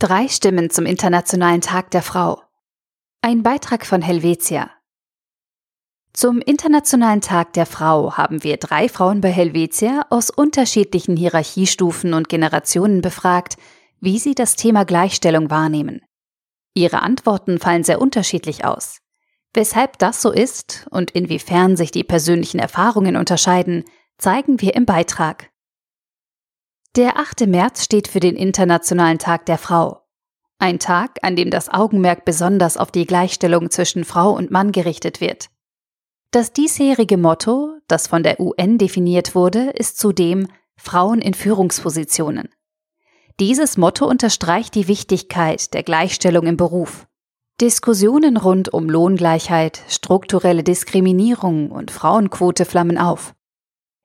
Drei Stimmen zum Internationalen Tag der Frau. Ein Beitrag von Helvetia. Zum Internationalen Tag der Frau haben wir drei Frauen bei Helvetia aus unterschiedlichen Hierarchiestufen und Generationen befragt, wie sie das Thema Gleichstellung wahrnehmen. Ihre Antworten fallen sehr unterschiedlich aus. Weshalb das so ist und inwiefern sich die persönlichen Erfahrungen unterscheiden, zeigen wir im Beitrag. Der 8. März steht für den Internationalen Tag der Frau. Ein Tag, an dem das Augenmerk besonders auf die Gleichstellung zwischen Frau und Mann gerichtet wird. Das diesjährige Motto, das von der UN definiert wurde, ist zudem Frauen in Führungspositionen. Dieses Motto unterstreicht die Wichtigkeit der Gleichstellung im Beruf. Diskussionen rund um Lohngleichheit, strukturelle Diskriminierung und Frauenquote flammen auf.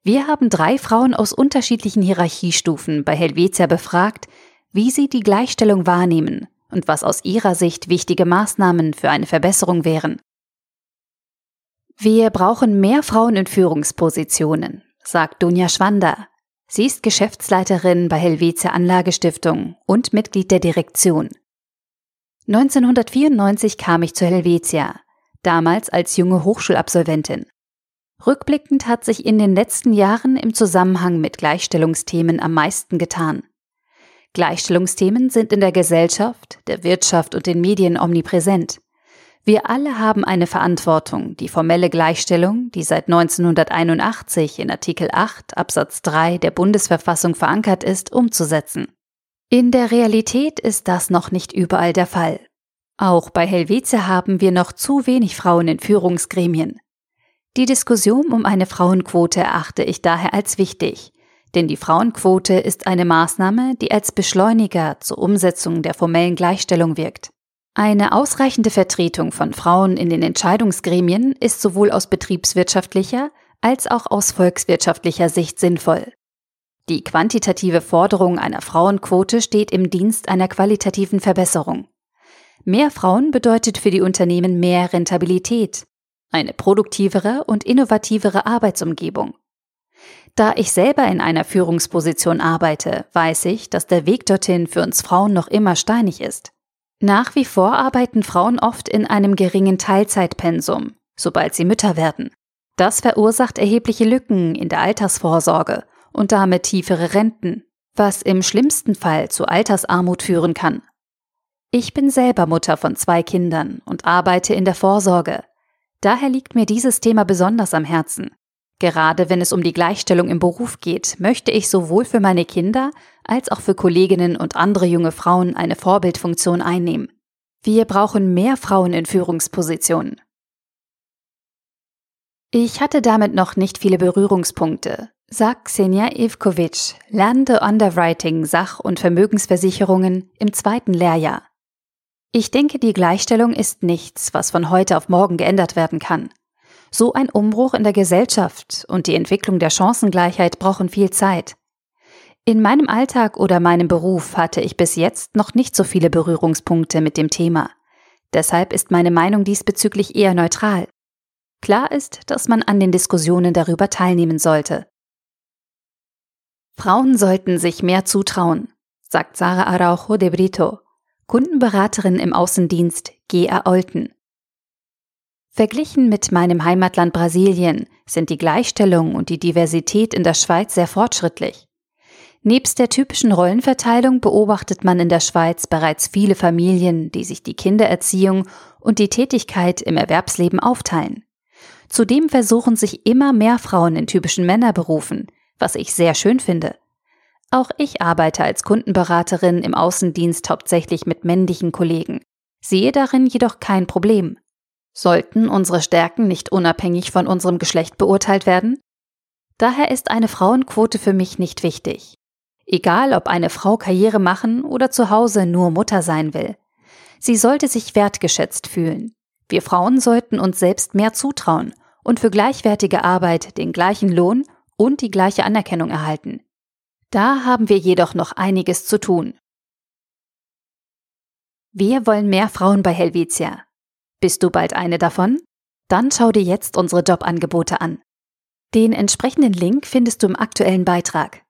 Wir haben drei Frauen aus unterschiedlichen Hierarchiestufen bei Helvetia befragt, wie sie die Gleichstellung wahrnehmen und was aus ihrer Sicht wichtige Maßnahmen für eine Verbesserung wären. Wir brauchen mehr Frauen in Führungspositionen, sagt Dunja Schwander. Sie ist Geschäftsleiterin bei Helvetia Anlagestiftung und Mitglied der Direktion. 1994 kam ich zu Helvetia, damals als junge Hochschulabsolventin. Rückblickend hat sich in den letzten Jahren im Zusammenhang mit Gleichstellungsthemen am meisten getan. Gleichstellungsthemen sind in der Gesellschaft, der Wirtschaft und den Medien omnipräsent. Wir alle haben eine Verantwortung, die formelle Gleichstellung, die seit 1981 in Artikel 8 Absatz 3 der Bundesverfassung verankert ist, umzusetzen. In der Realität ist das noch nicht überall der Fall. Auch bei Helvetia haben wir noch zu wenig Frauen in Führungsgremien. Die Diskussion um eine Frauenquote erachte ich daher als wichtig, denn die Frauenquote ist eine Maßnahme, die als Beschleuniger zur Umsetzung der formellen Gleichstellung wirkt. Eine ausreichende Vertretung von Frauen in den Entscheidungsgremien ist sowohl aus betriebswirtschaftlicher als auch aus volkswirtschaftlicher Sicht sinnvoll. Die quantitative Forderung einer Frauenquote steht im Dienst einer qualitativen Verbesserung. Mehr Frauen bedeutet für die Unternehmen mehr Rentabilität, eine produktivere und innovativere Arbeitsumgebung. Da ich selber in einer Führungsposition arbeite, weiß ich, dass der Weg dorthin für uns Frauen noch immer steinig ist. Nach wie vor arbeiten Frauen oft in einem geringen Teilzeitpensum, sobald sie Mütter werden. Das verursacht erhebliche Lücken in der Altersvorsorge und damit tiefere Renten, was im schlimmsten Fall zu Altersarmut führen kann. Ich bin selber Mutter von zwei Kindern und arbeite in der Vorsorge, Daher liegt mir dieses Thema besonders am Herzen. Gerade wenn es um die Gleichstellung im Beruf geht, möchte ich sowohl für meine Kinder als auch für Kolleginnen und andere junge Frauen eine Vorbildfunktion einnehmen. Wir brauchen mehr Frauen in Führungspositionen. Ich hatte damit noch nicht viele Berührungspunkte, sagt Xenia Ivkovic, lernende Underwriting, Sach- und Vermögensversicherungen im zweiten Lehrjahr. Ich denke, die Gleichstellung ist nichts, was von heute auf morgen geändert werden kann. So ein Umbruch in der Gesellschaft und die Entwicklung der Chancengleichheit brauchen viel Zeit. In meinem Alltag oder meinem Beruf hatte ich bis jetzt noch nicht so viele Berührungspunkte mit dem Thema. Deshalb ist meine Meinung diesbezüglich eher neutral. Klar ist, dass man an den Diskussionen darüber teilnehmen sollte. Frauen sollten sich mehr zutrauen, sagt Sarah Araujo de Brito, Kundenberaterin im Außendienst GA Olten. Verglichen mit meinem Heimatland Brasilien sind die Gleichstellung und die Diversität in der Schweiz sehr fortschrittlich. Nebst der typischen Rollenverteilung beobachtet man in der Schweiz bereits viele Familien, die sich die Kindererziehung und die Tätigkeit im Erwerbsleben aufteilen. Zudem versuchen sich immer mehr Frauen in typischen Männerberufen, was ich sehr schön finde. Auch ich arbeite als Kundenberaterin im Außendienst hauptsächlich mit männlichen Kollegen, sehe darin jedoch kein Problem. Sollten unsere Stärken nicht unabhängig von unserem Geschlecht beurteilt werden? Daher ist eine Frauenquote für mich nicht wichtig. Egal, ob eine Frau Karriere machen oder zu Hause nur Mutter sein will. Sie sollte sich wertgeschätzt fühlen. Wir Frauen sollten uns selbst mehr zutrauen und für gleichwertige Arbeit den gleichen Lohn und die gleiche Anerkennung erhalten. Da haben wir jedoch noch einiges zu tun. Wir wollen mehr Frauen bei Helvetia. Bist du bald eine davon? Dann schau dir jetzt unsere Jobangebote an. Den entsprechenden Link findest du im aktuellen Beitrag.